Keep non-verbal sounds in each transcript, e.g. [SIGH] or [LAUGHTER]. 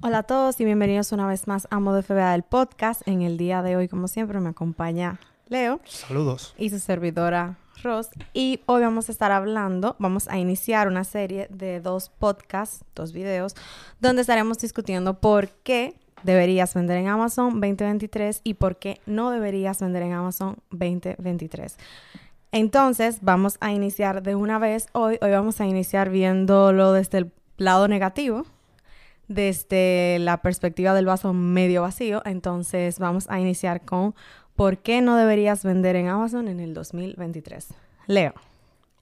Hola a todos y bienvenidos una vez más a Modo FBA del podcast. En el día de hoy, como siempre, me acompaña Leo. Saludos. Y su servidora Ross. Y hoy vamos a estar hablando, vamos a iniciar una serie de dos podcasts, dos videos, donde estaremos discutiendo por qué deberías vender en Amazon 2023 y por qué no deberías vender en Amazon 2023. Entonces, vamos a iniciar de una vez hoy. Hoy vamos a iniciar viéndolo desde el lado negativo, desde la perspectiva del vaso medio vacío. Entonces vamos a iniciar con ¿por qué no deberías vender en Amazon en el 2023? Leo.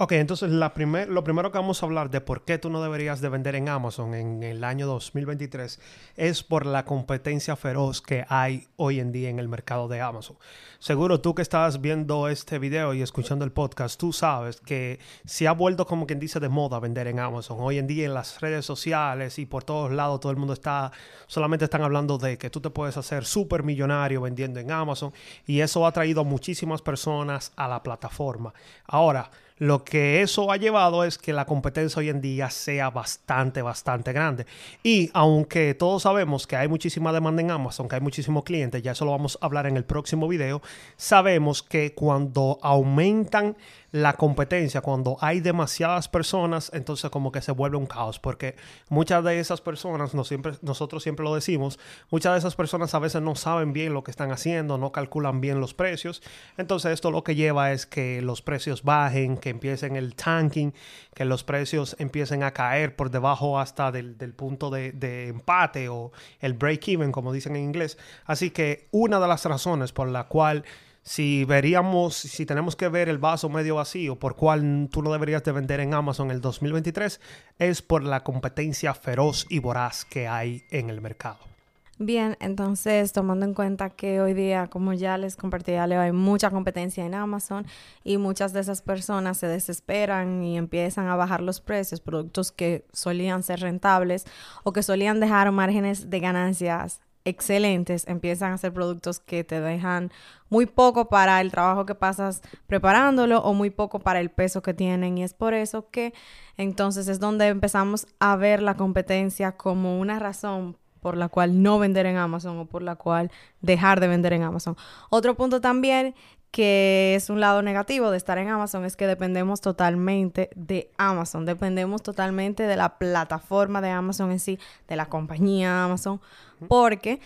Ok, entonces lo primero que vamos a hablar de por qué tú no deberías de vender en Amazon en el año 2023 es por la competencia feroz que hay hoy en día en el mercado de Amazon. Seguro tú que estás viendo este video y escuchando el podcast, tú sabes que se ha vuelto como quien dice de moda vender en Amazon. Hoy en día en las redes sociales y por todos lados todo el mundo está, solamente están hablando de que tú te puedes hacer súper millonario vendiendo en Amazon y eso ha traído a muchísimas personas a la plataforma. Ahora, lo que eso ha llevado es que la competencia hoy en día sea bastante, bastante grande. Y aunque todos sabemos que hay muchísima demanda en Amazon, que hay muchísimos clientes, ya eso lo vamos a hablar en el próximo video, sabemos que cuando aumentan la competencia, cuando hay demasiadas personas, entonces como que se vuelve un caos, porque muchas de esas personas, no siempre, nosotros siempre lo decimos, muchas de esas personas a veces no saben bien lo que están haciendo, no calculan bien los precios, entonces esto lo que lleva es que los precios bajen, que empiecen el tanking, que los precios empiecen a caer por debajo hasta del, punto de, de empate o el break-even, como dicen en inglés. Así que una de las razones por la cual si veríamos, si tenemos que ver el vaso medio vacío, por cuál tú no deberías de vender en Amazon el 2023, es por la competencia feroz y voraz que hay en el mercado. Bien, entonces tomando en cuenta que hoy día, como ya les compartí, ya hay mucha competencia en Amazon y muchas de esas personas se desesperan y empiezan a bajar los precios, productos que solían ser rentables o que solían dejar márgenes de ganancias excelentes, empiezan a ser productos que te dejan muy poco para el trabajo que pasas preparándolo o muy poco para el peso que tienen. Y es por eso que entonces es donde empezamos a ver la competencia como una razón por la cual no vender en Amazon o por la cual dejar de vender en Amazon. Otro punto también que es un lado negativo de estar en Amazon es que dependemos totalmente de Amazon, dependemos totalmente de la plataforma de Amazon en sí, de la compañía Amazon, porque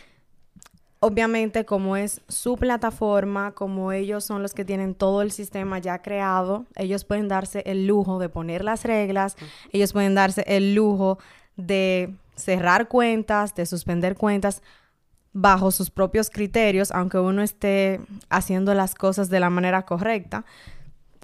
obviamente como es su plataforma, como ellos son los que tienen todo el sistema ya creado, ellos pueden darse el lujo de poner las reglas, ellos pueden darse el lujo de cerrar cuentas, de suspender cuentas bajo sus propios criterios, aunque uno esté haciendo las cosas de la manera correcta.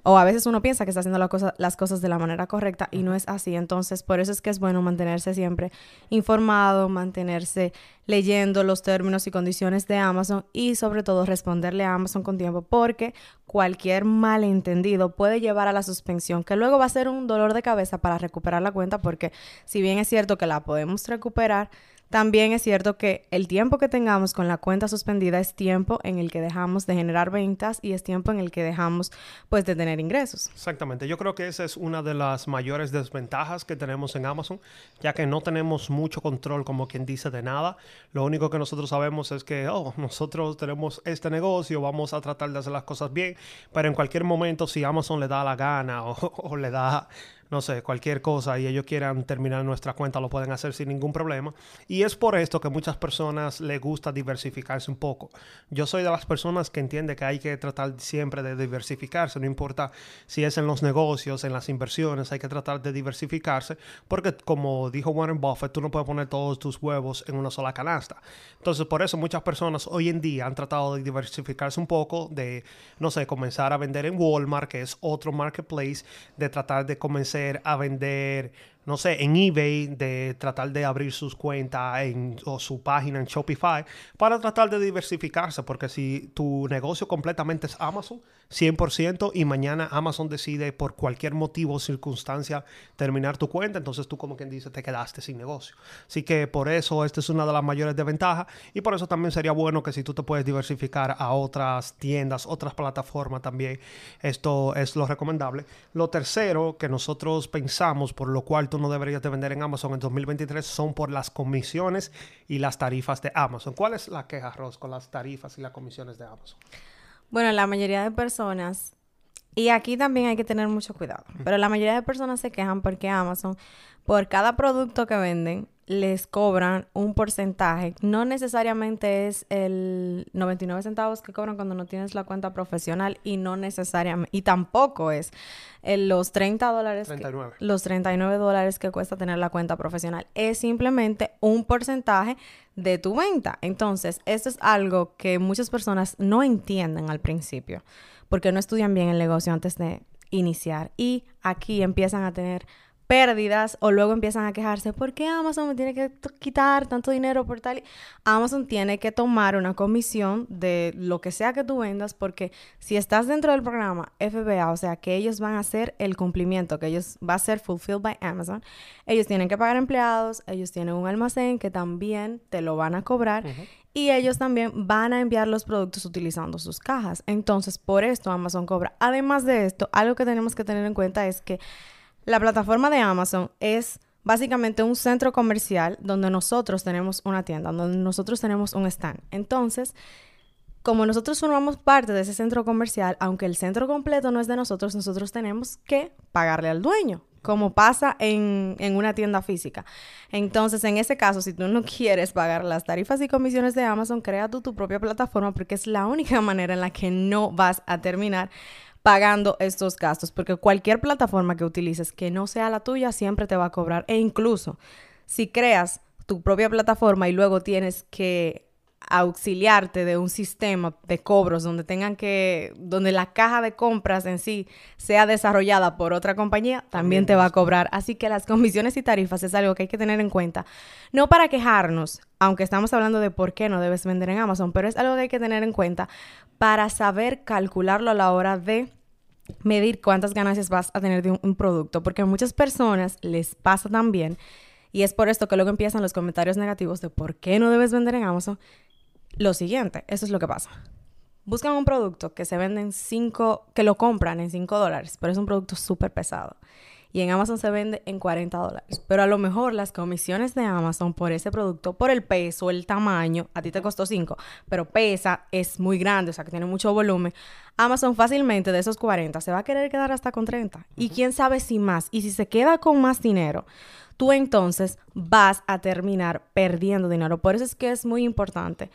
O a veces uno piensa que está haciendo las cosas de la manera correcta y no es así. Entonces, por eso es que es bueno mantenerse siempre informado, mantenerse leyendo los términos y condiciones de Amazon y sobre todo responderle a Amazon con tiempo porque cualquier malentendido puede llevar a la suspensión, que luego va a ser un dolor de cabeza para recuperar la cuenta porque si bien es cierto que la podemos recuperar, también es cierto que el tiempo que tengamos con la cuenta suspendida es tiempo en el que dejamos de generar ventas y es tiempo en el que dejamos pues de tener ingresos. Exactamente, yo creo que esa es una de las mayores desventajas que tenemos en Amazon, ya que no tenemos mucho control como quien dice de nada. Lo único que nosotros sabemos es que, oh, nosotros tenemos este negocio, vamos a tratar de hacer las cosas bien, pero en cualquier momento si Amazon le da la gana [LAUGHS] o, o le da no sé, cualquier cosa y ellos quieran terminar nuestra cuenta, lo pueden hacer sin ningún problema. Y es por esto que muchas personas les gusta diversificarse un poco. Yo soy de las personas que entiende que hay que tratar siempre de diversificarse, no importa si es en los negocios, en las inversiones, hay que tratar de diversificarse, porque como dijo Warren Buffett, tú no puedes poner todos tus huevos en una sola canasta. Entonces, por eso muchas personas hoy en día han tratado de diversificarse un poco, de, no sé, comenzar a vender en Walmart, que es otro marketplace, de tratar de comenzar a vender no sé, en eBay, de tratar de abrir sus cuentas en, o su página en Shopify, para tratar de diversificarse, porque si tu negocio completamente es Amazon, 100%, y mañana Amazon decide por cualquier motivo o circunstancia terminar tu cuenta, entonces tú como quien dice te quedaste sin negocio. Así que por eso esta es una de las mayores desventajas y por eso también sería bueno que si tú te puedes diversificar a otras tiendas, otras plataformas también, esto es lo recomendable. Lo tercero que nosotros pensamos, por lo cual tú no deberías de vender en Amazon en 2023, son por las comisiones y las tarifas de Amazon. ¿Cuál es la queja, Ross, con las tarifas y las comisiones de Amazon? Bueno, la mayoría de personas, y aquí también hay que tener mucho cuidado, pero la mayoría de personas se quejan porque Amazon, por cada producto que venden, les cobran un porcentaje. No necesariamente es el 99 centavos que cobran cuando no tienes la cuenta profesional y no necesariamente, y tampoco es los 30 dólares, 39. los 39 dólares que cuesta tener la cuenta profesional. Es simplemente un porcentaje de tu venta. Entonces, esto es algo que muchas personas no entienden al principio porque no estudian bien el negocio antes de iniciar y aquí empiezan a tener pérdidas o luego empiezan a quejarse, ¿por qué Amazon me tiene que quitar tanto dinero por tal? Amazon tiene que tomar una comisión de lo que sea que tú vendas porque si estás dentro del programa FBA, o sea, que ellos van a hacer el cumplimiento, que ellos va a ser fulfilled by Amazon, ellos tienen que pagar empleados, ellos tienen un almacén que también te lo van a cobrar. Y ellos también van a enviar los productos utilizando sus cajas. Entonces, por esto Amazon cobra. Además de esto, algo que tenemos que tener en cuenta es que la plataforma de Amazon es básicamente un centro comercial donde nosotros tenemos una tienda, donde nosotros tenemos un stand. Entonces, como nosotros formamos parte de ese centro comercial, aunque el centro completo no es de nosotros, nosotros tenemos que pagarle al dueño, como pasa en, en, una tienda física. Entonces, en ese caso, si tú no quieres pagar las tarifas y comisiones de Amazon, crea tú tu propia plataforma porque es la única [LAUGHS] manera en la que no vas a terminar pagando estos gastos, porque cualquier plataforma que utilices que no sea la tuya siempre te va a cobrar e incluso si creas tu propia plataforma y luego tienes que auxiliarte de un sistema de cobros donde tengan que, donde la caja de compras en sí sea desarrollada por otra compañía, también te va a cobrar. Así que las comisiones y tarifas es algo que hay que tener en cuenta. No para quejarnos, aunque estamos hablando de por qué no debes vender en Amazon, pero es algo que hay que tener en cuenta para saber calcularlo a la hora de medir cuántas ganancias vas a tener de un, producto, porque a muchas personas les pasa también, y es por esto que luego empiezan los comentarios negativos de por qué no debes vender en Amazon, lo siguiente, eso es lo que pasa. Buscan un producto que se vende en 5, que lo compran en 5 dólares, pero es un producto súper pesado. Y en Amazon se vende en 40 dólares. Pero a lo mejor las comisiones de Amazon por ese producto, por el peso, el tamaño, a ti te costó 5, pero pesa, es muy grande, o sea que tiene mucho volumen. Amazon fácilmente de esos 40 se va a querer quedar hasta con 30. Y quién sabe si más. Y si se queda con más dinero, tú entonces vas a terminar perdiendo dinero. Por eso es que es muy importante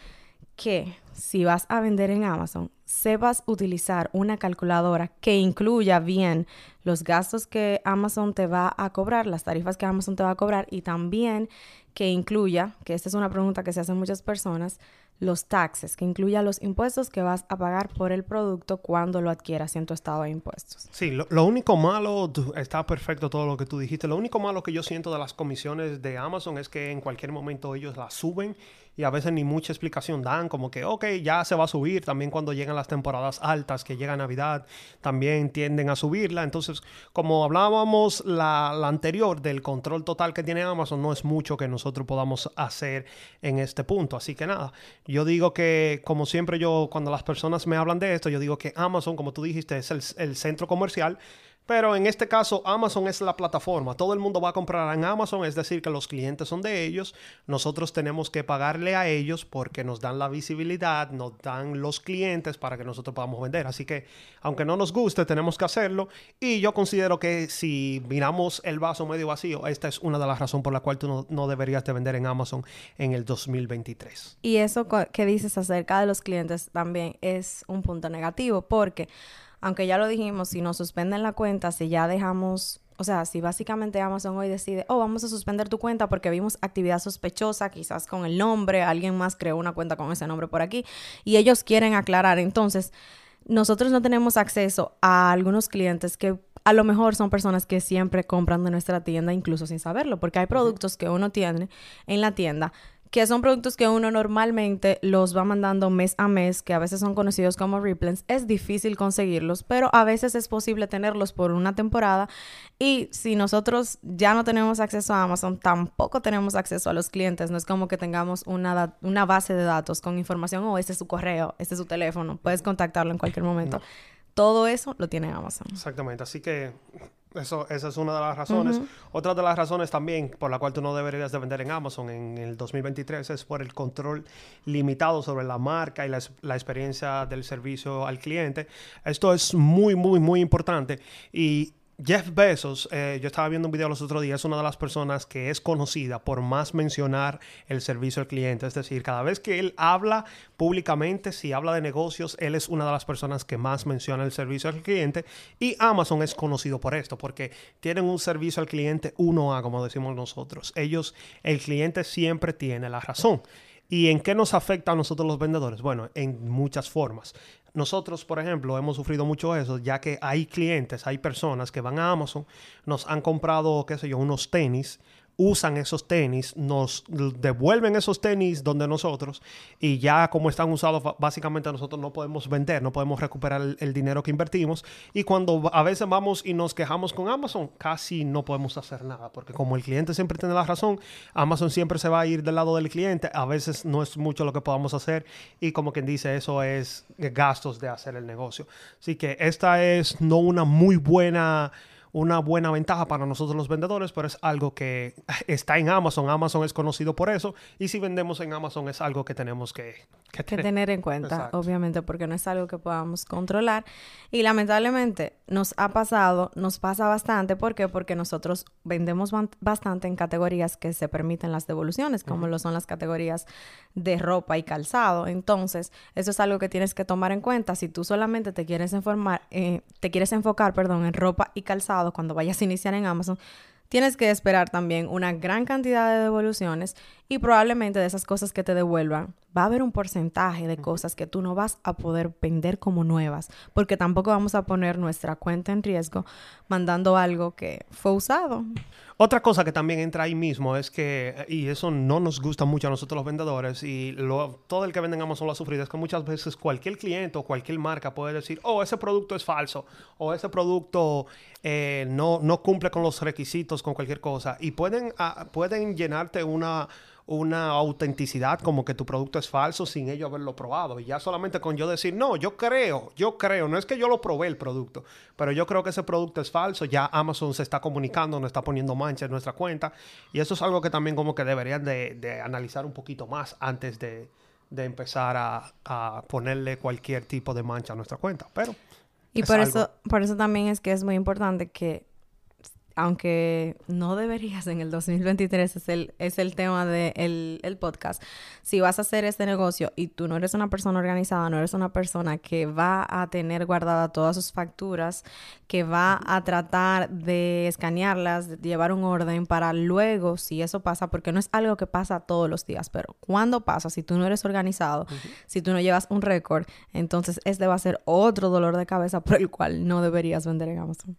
que si vas a vender en Amazon, sepas utilizar una calculadora que incluya bien los gastos que Amazon te va a cobrar, las tarifas que Amazon te va a cobrar y también que incluya, que esta es una pregunta que se hacen muchas personas, los taxes, que incluya los impuestos que vas a pagar por el producto cuando lo adquieras en tu estado de impuestos. Sí, lo, lo, único malo, está perfecto todo lo que tú dijiste, lo único malo que yo siento de las comisiones de Amazon es que en cualquier momento ellos las suben y a veces ni mucha explicación dan, como que, ok, ya se va a subir, también cuando llegan las temporadas altas, que llega Navidad, también tienden a subirla. Entonces, como hablábamos la, la anterior del control total que tiene Amazon, no es mucho que nosotros podamos hacer en este punto. Así que nada, yo digo que, como siempre yo, cuando las personas me hablan de esto, yo digo que Amazon, como tú dijiste, es el, el centro comercial pero en este caso, Amazon es la plataforma. Todo el mundo va a comprar en Amazon, es decir, que los clientes son de ellos. Nosotros tenemos que pagarle a ellos porque nos dan la visibilidad, nos dan los clientes para que nosotros podamos vender. Así que, aunque no nos guste, tenemos que hacerlo. Y yo considero que si miramos el vaso medio vacío, esta es una de las razones por la cual tú no, no deberías de vender en Amazon en el 2023. Y eso que dices acerca de los clientes también es un punto negativo porque aunque ya lo dijimos, si nos suspenden la cuenta, si ya dejamos, o sea, si básicamente Amazon hoy decide, oh, vamos a suspender tu cuenta porque vimos actividad sospechosa, quizás con el nombre, alguien más creó una cuenta con ese nombre por aquí, y ellos quieren aclarar, entonces nosotros no tenemos acceso a algunos clientes que a lo mejor son personas que siempre compran de nuestra tienda incluso sin saberlo, porque hay productos que uno tiene en la tienda que son productos que uno normalmente los va mandando mes a mes, que a veces son conocidos como replens, es difícil conseguirlos, pero a veces es posible tenerlos por una temporada. Y si nosotros ya no tenemos acceso a Amazon, tampoco tenemos acceso a los clientes, no es como que tengamos una, una base de datos con información, o oh, este es su correo, este es su teléfono, puedes contactarlo en cualquier momento. Todo eso lo tiene Amazon. Exactamente, así que eso, esa es una de las razones. Otra de las razones también por la cual tú no deberías de vender en Amazon en el 2023 es por el control limitado sobre la marca y la, la, experiencia del servicio al cliente. Esto es muy, muy, muy importante y Jeff Bezos, eh, yo estaba viendo un video los otros días, es una de las personas que es conocida por más mencionar el servicio al cliente. Es decir, cada vez que él habla públicamente, si habla de negocios, él es una de las personas que más menciona el servicio al cliente. Y Amazon es conocido por esto, porque tienen un servicio al cliente 1A, como decimos nosotros. Ellos, el cliente siempre tiene la razón. ¿Y en qué nos afecta a nosotros los vendedores? Bueno, en muchas formas. Nosotros, por ejemplo, hemos sufrido mucho eso, ya que hay clientes, hay personas que van a Amazon, nos han comprado, qué sé yo, unos tenis usan esos tenis, nos devuelven esos tenis donde nosotros y ya como están usados básicamente nosotros no podemos vender, no podemos recuperar el, dinero que invertimos y cuando a veces vamos y nos quejamos con Amazon casi no podemos hacer nada porque como el cliente siempre tiene la razón, Amazon siempre se va a ir del lado del cliente, a veces no es mucho lo que podamos hacer y como quien dice eso es gastos de hacer el negocio. Así que esta es no una muy buena una buena ventaja para nosotros los vendedores, pero es algo que está en Amazon. Amazon es conocido por eso y si vendemos en Amazon es algo que tenemos que, tener. en cuenta, obviamente, porque no es algo que podamos controlar. Y lamentablemente nos ha pasado, nos pasa bastante. ¿Por qué? Porque nosotros vendemos bastante en categorías que se permiten las devoluciones, como lo son las categorías de ropa y calzado. Entonces, eso es algo que tienes que tomar en cuenta. Si tú solamente te quieres informar, eh, te quieres enfocar, perdón, en ropa y calzado, cuando vayas a iniciar en Amazon, tienes que esperar también una gran cantidad de devoluciones y probablemente de esas cosas que te devuelvan va a haber un porcentaje de cosas que tú no vas a poder vender como nuevas, porque tampoco vamos a poner nuestra cuenta en riesgo mandando algo que fue usado. Otra cosa que también entra ahí mismo es que, y eso no nos gusta mucho a nosotros los vendedores, y lo, todo el que venden Amazon lo ha sufrido, es que muchas veces cualquier cliente o cualquier marca puede decir, oh, ese producto es falso, o ese producto eh, no, no cumple con los requisitos, con cualquier cosa, y pueden, ah, pueden llenarte una una autenticidad como que tu producto es falso sin ello haberlo probado. Y ya solamente con yo decir, no, yo creo, yo creo, no es que yo lo probé el producto, pero yo creo que ese producto es falso, ya Amazon se está comunicando, nos está poniendo mancha en nuestra cuenta. Y eso es algo que también como que deberían de, analizar un poquito más antes de, empezar a, ponerle cualquier tipo de mancha a nuestra cuenta. Pero... Y por eso, por eso también es que es muy importante que aunque no deberías en el 2023, es el, es el tema del el podcast, si vas a hacer este negocio y tú no eres una persona organizada, no eres una persona que va a tener guardada todas sus facturas, que va a tratar de escanearlas, de llevar un orden para luego, si eso pasa, porque no es algo que pasa todos los días, pero cuando pasa, si tú no eres organizado, si tú no llevas un récord, entonces este va a ser otro dolor de cabeza por el cual no deberías vender en Amazon.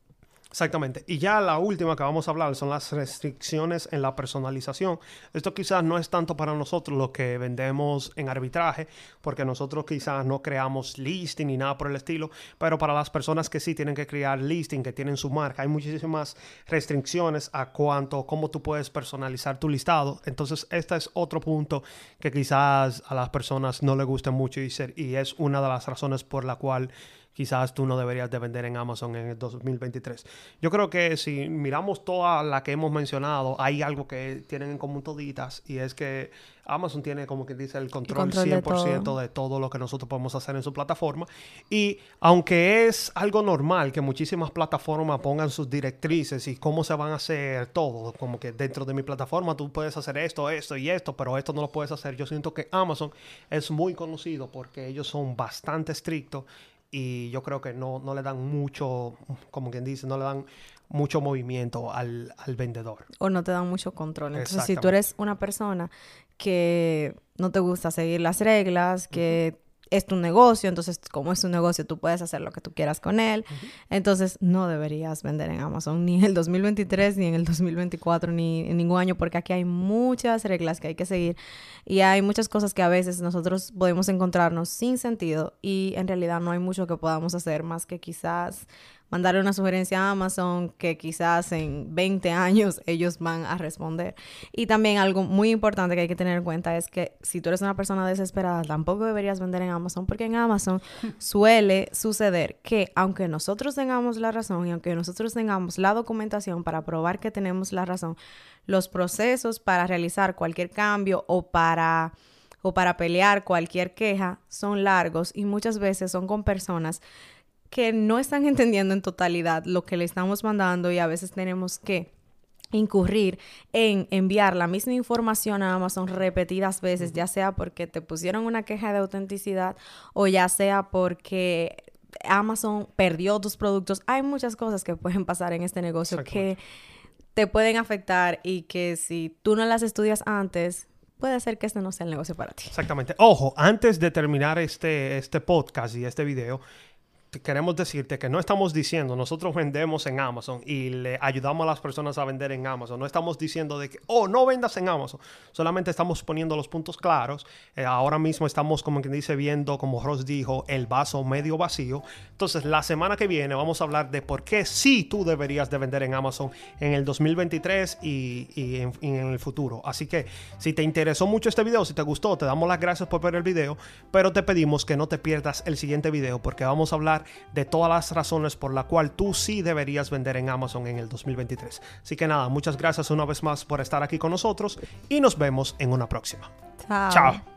Exactamente. Y ya la última que vamos a hablar son las restricciones en la personalización. Esto quizás no es tanto para nosotros lo que vendemos en arbitraje, porque nosotros quizás no creamos listing ni nada por el estilo, pero para las personas que sí tienen que crear listing, que tienen su marca, hay muchísimas restricciones a cuanto, cómo tú puedes personalizar tu listado. Entonces, este es otro punto que quizás a las personas no les guste mucho y, y es una de las razones por la cual quizás tú no deberías de vender en Amazon en el 2023. Yo creo que si miramos todas las que hemos mencionado, hay algo que tienen en común toditas y es que Amazon tiene como que dice el control, 100% de todo. lo que nosotros podemos hacer en su plataforma y aunque es algo normal que muchísimas plataformas pongan sus directrices y cómo se van a hacer todo, como que dentro de mi plataforma tú puedes hacer esto, esto y esto, pero esto no lo puedes hacer. Yo siento que Amazon es muy conocido porque ellos son bastante estrictos y yo creo que no, no le dan mucho, como quien dice, no le dan mucho movimiento al, al vendedor. O no te dan mucho control. Entonces, si tú eres una persona que no te gusta seguir las reglas, que es tu negocio, entonces como es tu negocio tú puedes hacer lo que tú quieras con él. Entonces no deberías vender en Amazon ni en el 2023, ni en el 2024, ni en ningún año, porque aquí hay muchas reglas que hay que seguir y hay muchas cosas que a veces nosotros podemos encontrarnos sin sentido y en realidad no hay mucho que podamos hacer más que quizás mandarle una sugerencia a Amazon que quizás en 20 años [LAUGHS] ellos van a responder. Y también algo muy importante que hay que tener en cuenta es que si tú eres una persona desesperada, tampoco deberías vender en Amazon porque en Amazon [LAUGHS] suele suceder que aunque nosotros tengamos la razón y aunque nosotros tengamos la documentación para probar que tenemos la razón, los procesos para realizar cualquier cambio o para o para pelear cualquier queja son largos y muchas veces son con personas que no están [LAUGHS] entendiendo en totalidad lo que le estamos mandando y a veces tenemos que incurrir en enviar la misma información a Amazon repetidas veces, ya sea porque te pusieron una queja de autenticidad o ya sea porque Amazon perdió tus productos. Hay muchas cosas que pueden pasar en este negocio que te pueden afectar y que si tú no las estudias antes, puede ser que este no sea el negocio para ti. Exactamente. Ojo, antes de terminar este, este podcast y este video, queremos decirte que no estamos diciendo, nosotros vendemos en Amazon y le ayudamos a las personas a vender en Amazon. No estamos diciendo de que, oh, no vendas en Amazon. Solamente estamos poniendo los puntos claros. Eh, ahora mismo estamos, como quien dice, viendo, como Ross dijo, el vaso medio vacío. Entonces, la semana que viene vamos a hablar de por qué sí tú deberías de vender en Amazon en el 2023 y, en, en el futuro. Así que, si te interesó mucho este video, si te gustó, te damos las gracias por ver el video, pero te pedimos que no te pierdas el siguiente video porque vamos a hablar de todas las razones por la cual tú sí deberías vender en Amazon en el 2023. Así que nada, muchas gracias una vez más por estar aquí con nosotros y nos vemos en una próxima. Chao.